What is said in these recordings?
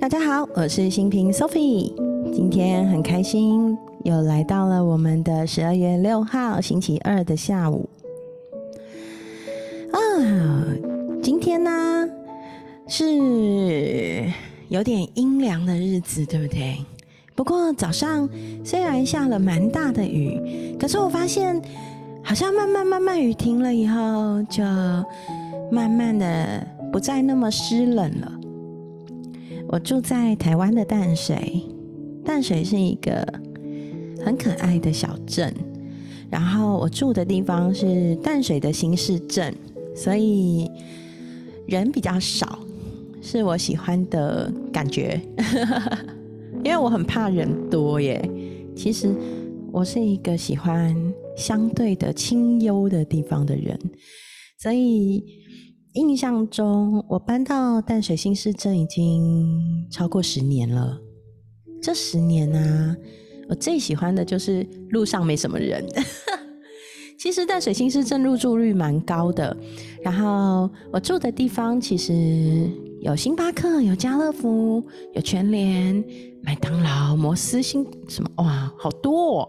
大家好，我是新平 Sophie，今天很开心又来到了我们的十二月六号星期二的下午。啊，今天呢是有点阴凉的日子，对不对？不过早上虽然下了蛮大的雨，可是我发现好像慢慢慢慢雨停了以后，就慢慢的不再那么湿冷了。我住在台湾的淡水，淡水是一个很可爱的小镇。然后我住的地方是淡水的新市镇，所以人比较少，是我喜欢的感觉。因为我很怕人多耶。其实我是一个喜欢相对的清幽的地方的人，所以。印象中，我搬到淡水新市镇已经超过十年了。这十年呢，我最喜欢的就是路上没什么人。其实淡水新市镇入住率蛮高的，然后我住的地方其实有星巴克、有家乐福、有全联、麦当劳、摩斯、星什么哇，好多！哦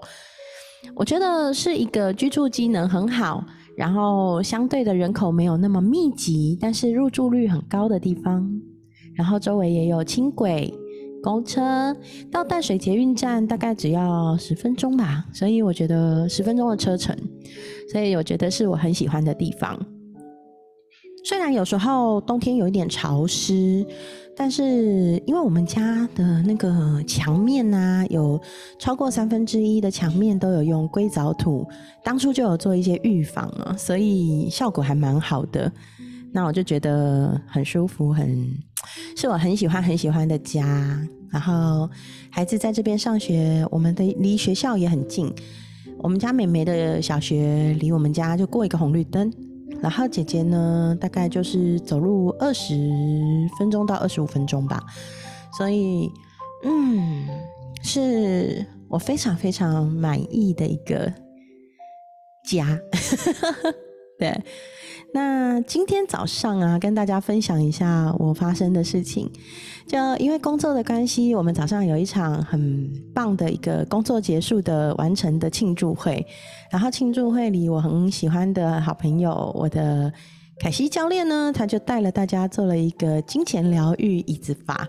我觉得是一个居住机能很好。然后相对的人口没有那么密集，但是入住率很高的地方。然后周围也有轻轨、公车，到淡水捷运站大概只要十分钟吧，所以我觉得十分钟的车程，所以我觉得是我很喜欢的地方。虽然有时候冬天有一点潮湿。但是因为我们家的那个墙面呢，有超过三分之一的墙面都有用硅藻土，当初就有做一些预防了，所以效果还蛮好的。那我就觉得很舒服，很是我很喜欢很喜欢的家。然后孩子在这边上学，我们的离学校也很近。我们家美美的小学离我们家就过一个红绿灯。然后姐姐呢，大概就是走路二十分钟到二十五分钟吧，所以，嗯，是我非常非常满意的一个家，对。那今天早上啊，跟大家分享一下我发生的事情。就因为工作的关系，我们早上有一场很棒的一个工作结束的完成的庆祝会。然后庆祝会里，我很喜欢的好朋友，我的凯西教练呢，他就带了大家做了一个金钱疗愈椅子法。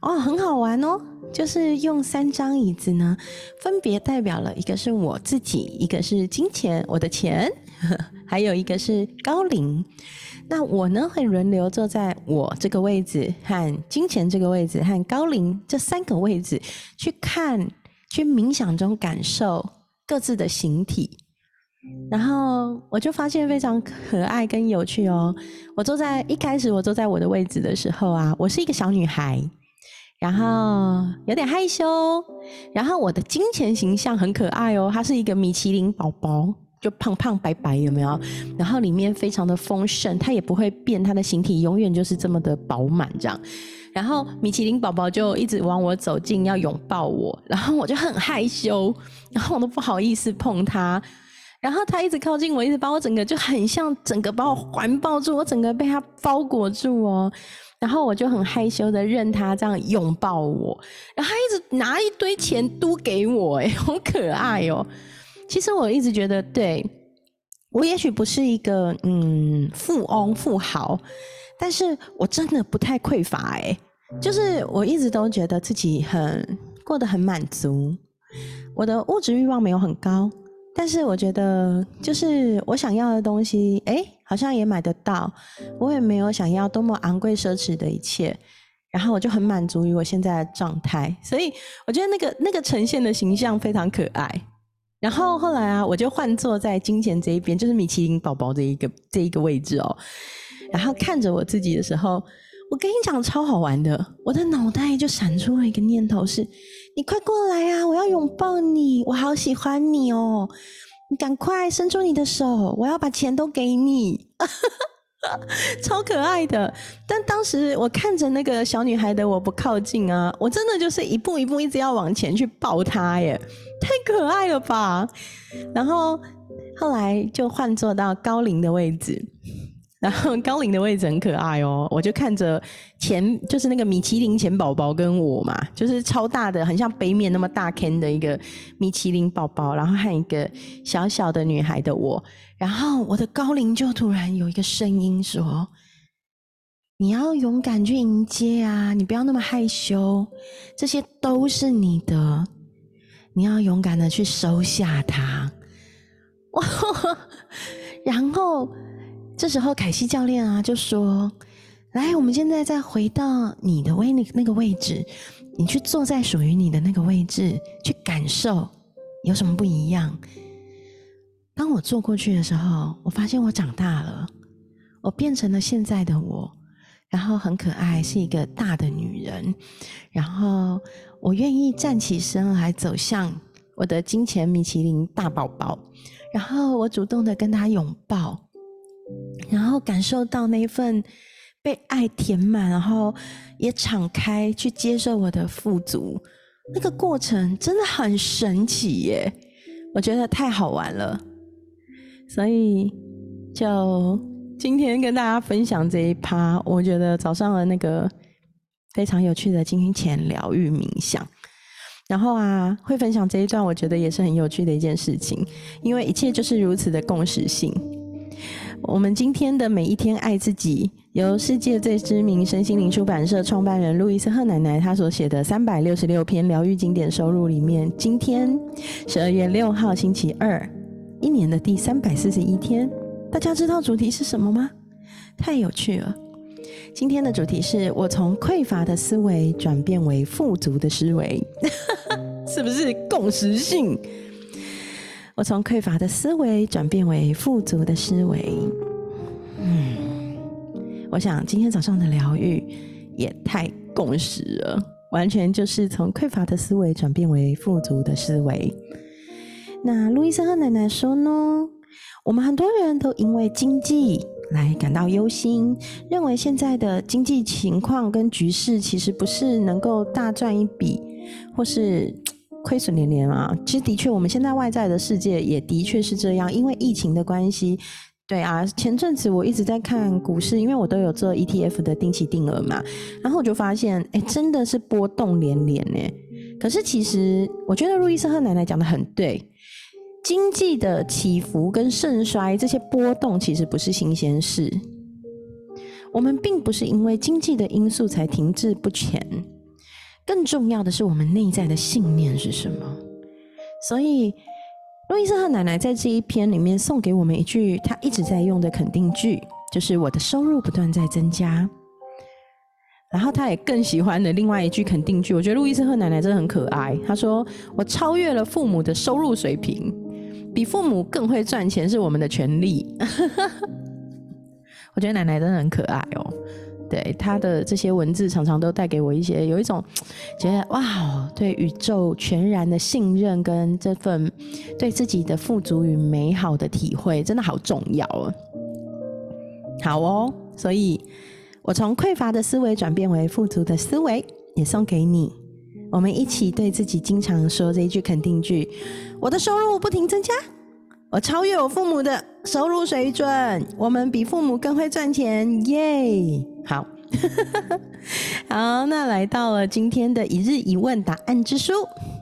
哦，很好玩哦，就是用三张椅子呢，分别代表了一个是我自己，一个是金钱，我的钱，还有一个是高龄。那我呢会轮流坐在我这个位置和金钱这个位置和高龄这三个位置，去看，去冥想中感受各自的形体。然后我就发现非常可爱跟有趣哦。我坐在一开始我坐在我的位置的时候啊，我是一个小女孩。然后有点害羞，然后我的金钱形象很可爱哦，它是一个米其林宝宝，就胖胖白白，有没有？然后里面非常的丰盛，它也不会变，它的形体永远就是这么的饱满这样。然后米其林宝宝就一直往我走近，要拥抱我，然后我就很害羞，然后我都不好意思碰它，然后它一直靠近我，一直把我整个就很像整个把我环抱住，我整个被它包裹住哦。然后我就很害羞的任他这样拥抱我，然后他一直拿一堆钱都给我，哎，好可爱哦。其实我一直觉得，对我也许不是一个嗯富翁富豪，但是我真的不太匮乏，哎，就是我一直都觉得自己很过得很满足，我的物质欲望没有很高。但是我觉得，就是我想要的东西，哎，好像也买得到。我也没有想要多么昂贵奢侈的一切，然后我就很满足于我现在的状态。所以我觉得那个那个呈现的形象非常可爱。然后后来啊，我就换坐在金钱这一边，就是米其林宝宝的一个这一个位置哦。然后看着我自己的时候。我跟你讲超好玩的，我的脑袋就闪出了一个念头：是，你快过来啊！我要拥抱你，我好喜欢你哦！你赶快伸出你的手，我要把钱都给你，超可爱的。但当时我看着那个小女孩的我不靠近啊，我真的就是一步一步一直要往前去抱她耶，太可爱了吧！然后后来就换坐到高龄的位置。然后高龄的位置很可爱哦，我就看着前就是那个米其林前宝宝跟我嘛，就是超大的，很像杯面那么大 can 的一个米其林宝宝，然后还有一个小小的女孩的我，然后我的高龄就突然有一个声音说：“你要勇敢去迎接啊，你不要那么害羞，这些都是你的，你要勇敢的去收下它。”哇，然后。这时候，凯西教练啊就说：“来，我们现在再回到你的位那那个位置，你去坐在属于你的那个位置，去感受有什么不一样。”当我坐过去的时候，我发现我长大了，我变成了现在的我，然后很可爱，是一个大的女人。然后我愿意站起身来走向我的金钱米其林大宝宝，然后我主动的跟他拥抱。然后感受到那份被爱填满，然后也敞开去接受我的富足，那个过程真的很神奇耶！我觉得太好玩了，所以就今天跟大家分享这一趴。我觉得早上的那个非常有趣的金钱疗愈冥想，然后啊，会分享这一段，我觉得也是很有趣的一件事情，因为一切就是如此的共识性。我们今天的每一天爱自己，由世界最知名身心灵出版社创办人路易斯赫奶奶她所写的三百六十六篇疗愈经典收录里面，今天十二月六号星期二，一年的第三百四十一天，大家知道主题是什么吗？太有趣了！今天的主题是我从匮乏的思维转变为富足的思维，是不是共识性？我从匮乏的思维转变为富足的思维。嗯，我想今天早上的疗愈也太共识了，完全就是从匮乏的思维转变为富足的思维。那路易斯和奶奶说呢，我们很多人都因为经济来感到忧心，认为现在的经济情况跟局势其实不是能够大赚一笔，或是。亏损连连啊！其实的确，我们现在外在的世界也的确是这样，因为疫情的关系。对啊，前阵子我一直在看股市，因为我都有做 ETF 的定期定额嘛，然后我就发现，哎，真的是波动连连呢。可是其实，我觉得路易斯和奶奶讲的很对，经济的起伏跟盛衰这些波动其实不是新鲜事，我们并不是因为经济的因素才停滞不前。更重要的是，我们内在的信念是什么？所以，路易斯和奶奶在这一篇里面送给我们一句他一直在用的肯定句，就是“我的收入不断在增加”。然后，他也更喜欢的另外一句肯定句，我觉得路易斯和奶奶真的很可爱。他说：“我超越了父母的收入水平，比父母更会赚钱是我们的权利。”我觉得奶奶真的很可爱哦。对她的这些文字，常常都带给我一些有一种觉得哇，对宇宙全然的信任跟这份对自己的富足与美好的体会，真的好重要哦。好哦，所以我从匮乏的思维转变为富足的思维，也送给你。我们一起对自己经常说这一句肯定句：我的收入不停增加。我超越我父母的收入水准，我们比父母更会赚钱，耶！好，好，那来到了今天的一日一问答案之书。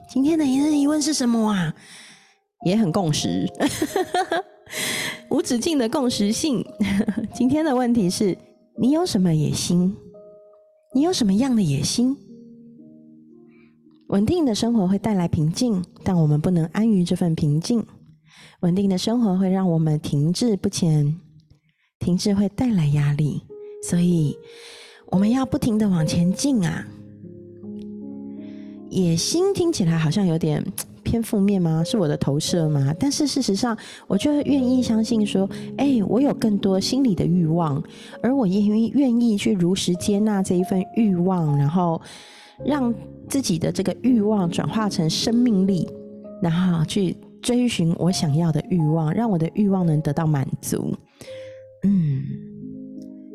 今天的一日一问是什么啊？也很共识，无止境的共识性。今天的问题是：你有什么野心？你有什么样的野心？稳定的生活会带来平静，但我们不能安于这份平静。稳定的生活会让我们停滞不前，停滞会带来压力，所以我们要不停的往前进啊！野心听起来好像有点偏负面吗？是我的投射吗？但是事实上，我就愿意相信说，哎，我有更多心理的欲望，而我也愿愿意去如实接纳这一份欲望，然后让自己的这个欲望转化成生命力，然后去。追寻我想要的欲望，让我的欲望能得到满足，嗯，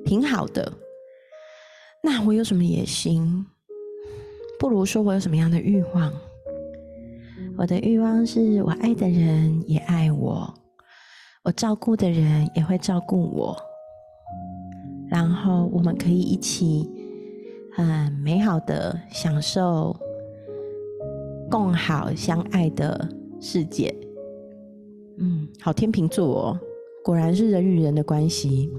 挺好的。那我有什么野心？不如说我有什么样的欲望？我的欲望是我爱的人也爱我，我照顾的人也会照顾我。然后我们可以一起很美好的享受共好相爱的世界。嗯，好，天秤座哦，果然是人与人的关系。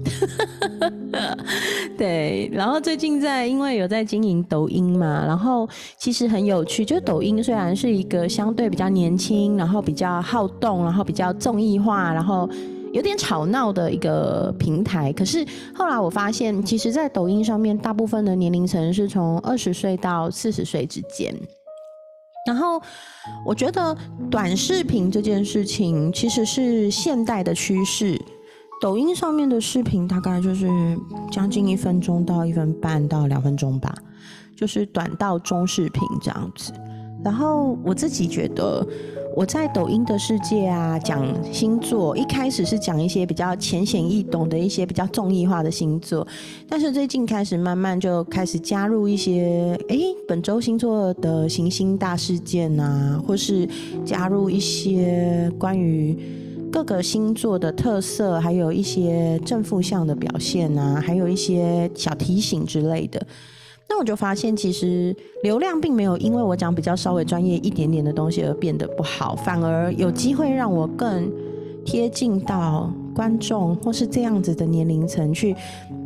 对，然后最近在因为有在经营抖音嘛，然后其实很有趣，就抖音虽然是一个相对比较年轻，然后比较好动，然后比较综艺化，然后有点吵闹的一个平台，可是后来我发现，其实，在抖音上面，大部分的年龄层是从二十岁到四十岁之间。然后我觉得短视频这件事情其实是现代的趋势。抖音上面的视频大概就是将近一分钟到一分半到两分钟吧，就是短到中视频这样子。然后我自己觉得。我在抖音的世界啊，讲星座，一开始是讲一些比较浅显易懂的一些比较综艺化的星座，但是最近开始慢慢就开始加入一些，哎，本周星座的行星大事件啊，或是加入一些关于各个星座的特色，还有一些正负向的表现啊，还有一些小提醒之类的。那我就发现，其实流量并没有因为我讲比较稍微专业一点点的东西而变得不好，反而有机会让我更贴近到观众或是这样子的年龄层，去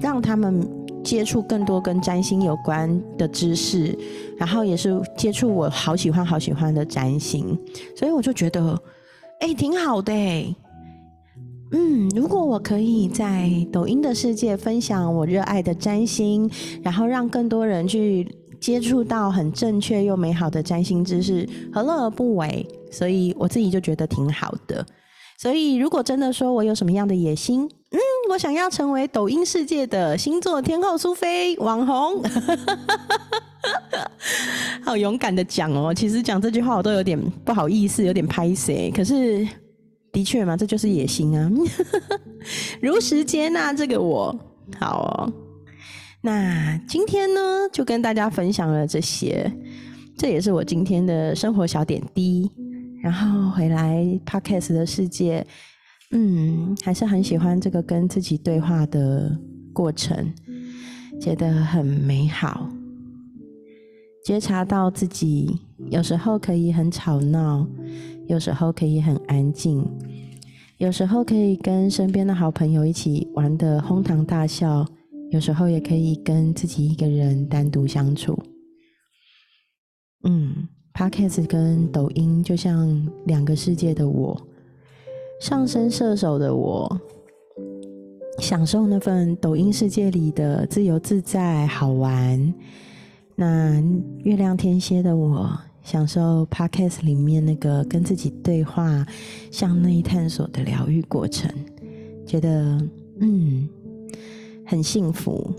让他们接触更多跟占星有关的知识，然后也是接触我好喜欢好喜欢的占星，所以我就觉得，哎，挺好的。嗯，如果我可以在抖音的世界分享我热爱的占星，然后让更多人去接触到很正确又美好的占星知识，何乐而不为？所以我自己就觉得挺好的。所以如果真的说我有什么样的野心，嗯，我想要成为抖音世界的星座天后苏菲网红，好勇敢的讲哦。其实讲这句话我都有点不好意思，有点拍谁，可是。的确嘛，这就是野心啊！如实接纳这个我，好哦。那今天呢，就跟大家分享了这些，这也是我今天的生活小点滴。然后回来 Podcast 的世界，嗯，还是很喜欢这个跟自己对话的过程，觉得很美好。觉察到自己有时候可以很吵闹。有时候可以很安静，有时候可以跟身边的好朋友一起玩的哄堂大笑，有时候也可以跟自己一个人单独相处。嗯，Podcast 跟抖音就像两个世界的我，上升射手的我，享受那份抖音世界里的自由自在好玩。那月亮天蝎的我。享受 podcast 里面那个跟自己对话、向内探索的疗愈过程，觉得嗯很幸福。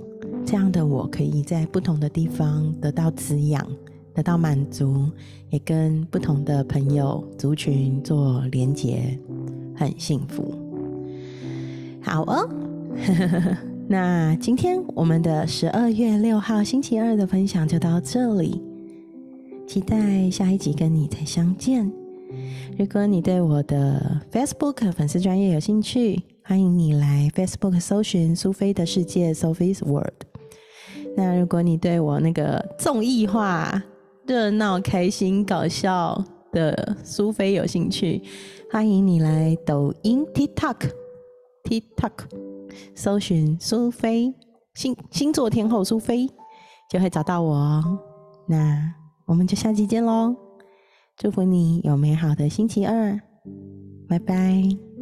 这样的我可以在不同的地方得到滋养、得到满足，也跟不同的朋友族群做连结，很幸福。好哦，那今天我们的十二月六号星期二的分享就到这里。期待下一集跟你再相见。如果你对我的 Facebook 粉丝专业有兴趣，欢迎你来 Facebook 搜寻苏菲的世界 （Sophie's World）。那如果你对我那个综艺化、热闹、开心、搞笑的苏菲有兴趣，欢迎你来抖音 TikTok TikTok 搜寻苏菲星星座天后苏菲，就会找到我哦。那。我们就下期见喽！祝福你有美好的星期二，拜拜。